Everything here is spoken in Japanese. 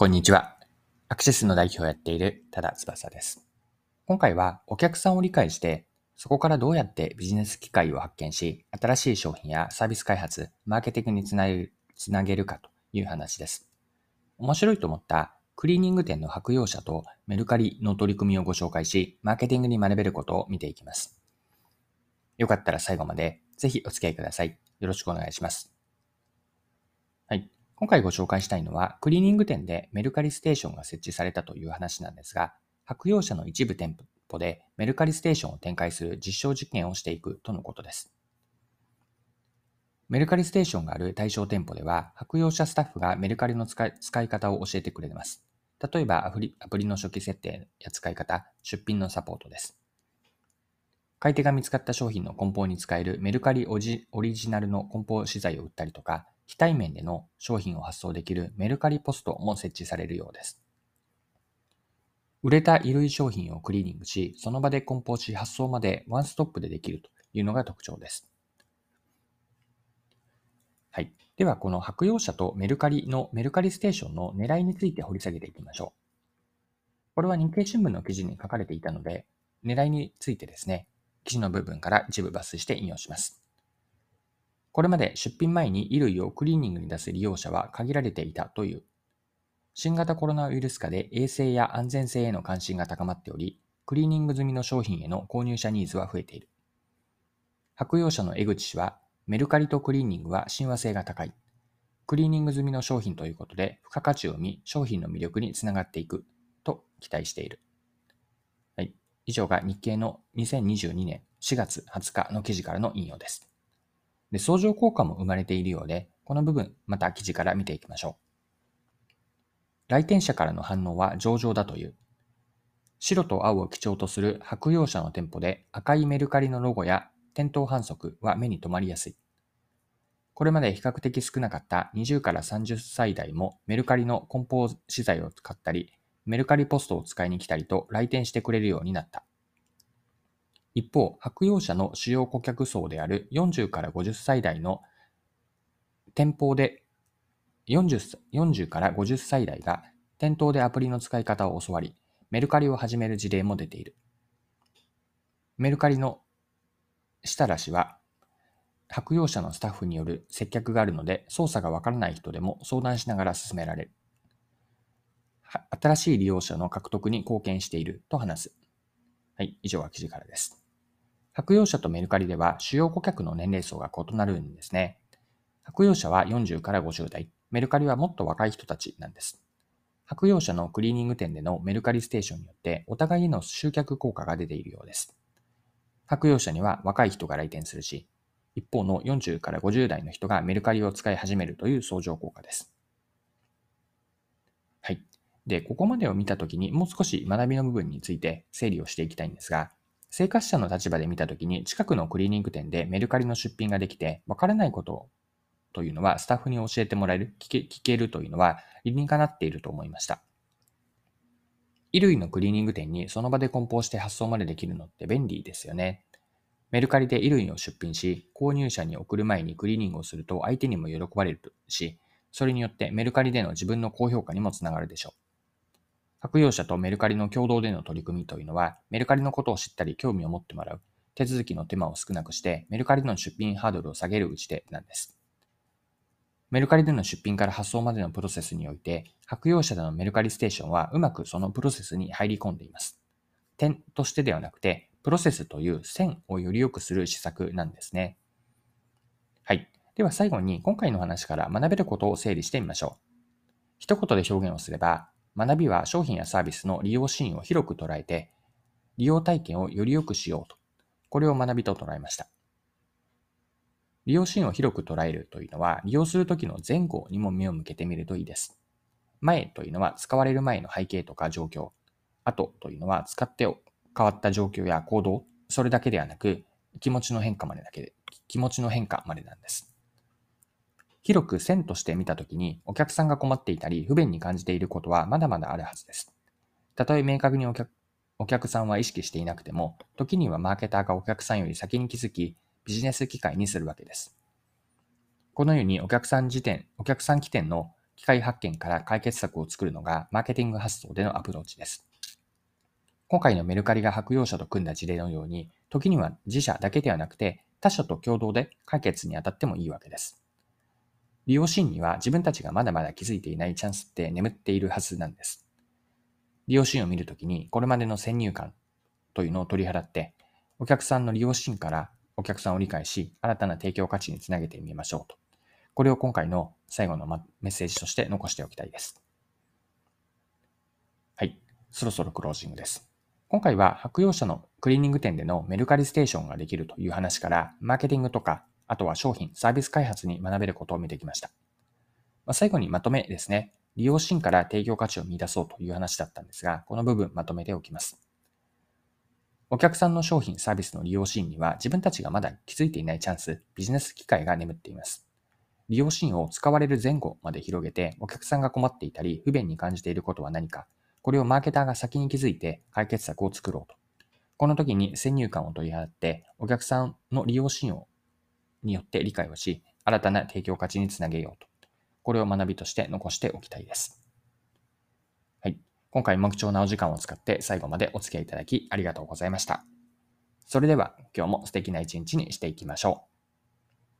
こんにちは。アクセスの代表をやっている多田翼です。今回はお客さんを理解して、そこからどうやってビジネス機会を発見し、新しい商品やサービス開発、マーケティングにつなげつなげるかという話です。面白いと思ったクリーニング店の白洋車とメルカリの取り組みをご紹介し、マーケティングに学べることを見ていきます。よかったら最後までぜひお付き合いください。よろしくお願いします。今回ご紹介したいのは、クリーニング店でメルカリステーションが設置されたという話なんですが、白洋社の一部店舗でメルカリステーションを展開する実証実験をしていくとのことです。メルカリステーションがある対象店舗では、白洋社スタッフがメルカリの使い使い方を教えてくれます。例えば、アプリの初期設定や使い方、出品のサポートです。買い手が見つかった商品の梱包に使えるメルカリオリジナルの梱包資材を売ったりとか、非対面での商品を発送できるメルカリポストも設置されるようです。売れた衣類商品をクリーニングし、その場で梱包し発送までワンストップでできるというのが特徴です。はい。では、この白洋社とメルカリのメルカリステーションの狙いについて掘り下げていきましょう。これは日経新聞の記事に書かれていたので、狙いについてですね、記事の部分から一部抜粋して引用します。これまで出品前に衣類をクリーニングに出す利用者は限られていたという。新型コロナウイルス下で衛生や安全性への関心が高まっており、クリーニング済みの商品への購入者ニーズは増えている。白洋社の江口氏は、メルカリとクリーニングは親和性が高い。クリーニング済みの商品ということで、付加価値を見、商品の魅力につながっていくと期待している。はい。以上が日経の2022年4月20日の記事からの引用です。で、相乗効果も生まれているようで、この部分、また記事から見ていきましょう。来店者からの反応は上々だという。白と青を基調とする白洋車の店舗で赤いメルカリのロゴや店頭反則は目に留まりやすい。これまで比較的少なかった20から30歳代もメルカリの梱包資材を使ったり、メルカリポストを使いに来たりと来店してくれるようになった。一方、白洋社の主要顧客層である40から50歳代の店舗で 40, 40から50歳代が店頭でアプリの使い方を教わり、メルカリを始める事例も出ている。メルカリの設楽氏は、白洋社のスタッフによる接客があるので、操作がわからない人でも相談しながら進められる。新しい利用者の獲得に貢献していると話す。はい、以上は記事からです。白洋社とメルカリでは主要顧客の年齢層が異なるんですね。白洋社は40から50代、メルカリはもっと若い人たちなんです。白洋社のクリーニング店でのメルカリステーションによってお互いへの集客効果が出ているようです。白洋社には若い人が来店するし、一方の40から50代の人がメルカリを使い始めるという相乗効果です。で、ここまでを見たときにもう少し学びの部分について整理をしていきたいんですが、生活者の立場で見たときに近くのクリーニング店でメルカリの出品ができてわからないことというのはスタッフに教えてもらえる、聞け聞けるというのは理にかなっていると思いました。衣類のクリーニング店にその場で梱包して発送までできるのって便利ですよね。メルカリで衣類を出品し、購入者に送る前にクリーニングをすると相手にも喜ばれるし、それによってメルカリでの自分の高評価にもつながるでしょう。白洋社とメルカリの共同での取り組みというのは、メルカリのことを知ったり興味を持ってもらう、手続きの手間を少なくして、メルカリの出品ハードルを下げる打ち手なんです。メルカリでの出品から発送までのプロセスにおいて、白洋社でのメルカリステーションはうまくそのプロセスに入り込んでいます。点としてではなくて、プロセスという線をより良くする施策なんですね。はい。では最後に今回の話から学べることを整理してみましょう。一言で表現をすれば、学びは商品やサービスの利用シーンを広く捉えて、利用体験をより良くしようと。これを学びと捉えました。利用シーンを広く捉えるというのは、利用するときの前後にも目を向けてみるといいです。前というのは使われる前の背景とか状況。後というのは使って変わった状況や行動。それだけではなく、気持ちの変化までだけで、気持ちの変化までなんです。広く線として見たときに、お客さんが困っていたり、不便に感じていることはまだまだあるはずです。たとえ明確にお客お客さんは意識していなくても、時にはマーケターがお客さんより先に気づき、ビジネス機会にするわけです。このようにお客さん時点、お客さん起点の機会発見から解決策を作るのがマーケティング発想でのアプローチです。今回のメルカリが白洋社と組んだ事例のように、時には自社だけではなくて他社と共同で解決に当たってもいいわけです。利用シーンには自分たちがまだまだ気づいていないチャンスって眠っているはずなんです。利用シーンを見るときに、これまでの先入観というのを取り払って、お客さんの利用シーンからお客さんを理解し、新たな提供価値につなげてみましょうと。これを今回の最後のメッセージとして残しておきたいです。はい。そろそろクロージングです。今回は白洋社のクリーニング店でのメルカリステーションができるという話から、マーケティングとか、あとは商品、サービス開発に学べることを見てきました。まあ、最後にまとめですね。利用シーンから提供価値を見出そうという話だったんですが、この部分まとめておきます。お客さんの商品、サービスの利用シーンには自分たちがまだ気づいていないチャンス、ビジネス機会が眠っています。利用シーンを使われる前後まで広げて、お客さんが困っていたり、不便に感じていることは何か、これをマーケターが先に気づいて解決策を作ろうと。この時に先入観を取り払って、お客さんの利用シーンをによって理解をし、新たな提供価値につなげようと。これを学びとして残しておきたいです。はい。今回も貴重なお時間を使って最後までお付き合いいただきありがとうございました。それでは今日も素敵な一日にしていきましょう。